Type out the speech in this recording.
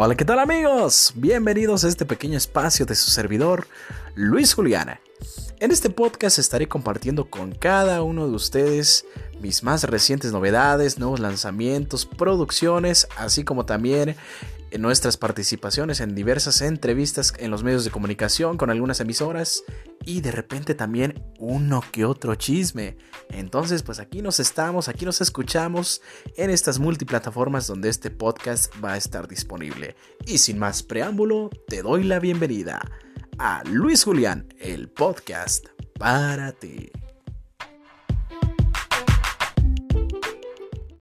Hola, ¿qué tal amigos? Bienvenidos a este pequeño espacio de su servidor, Luis Juliana. En este podcast estaré compartiendo con cada uno de ustedes mis más recientes novedades, nuevos lanzamientos, producciones, así como también en nuestras participaciones en diversas entrevistas en los medios de comunicación con algunas emisoras y de repente también uno que otro chisme. Entonces, pues aquí nos estamos, aquí nos escuchamos en estas multiplataformas donde este podcast va a estar disponible. Y sin más preámbulo, te doy la bienvenida a Luis Julián, el podcast para ti.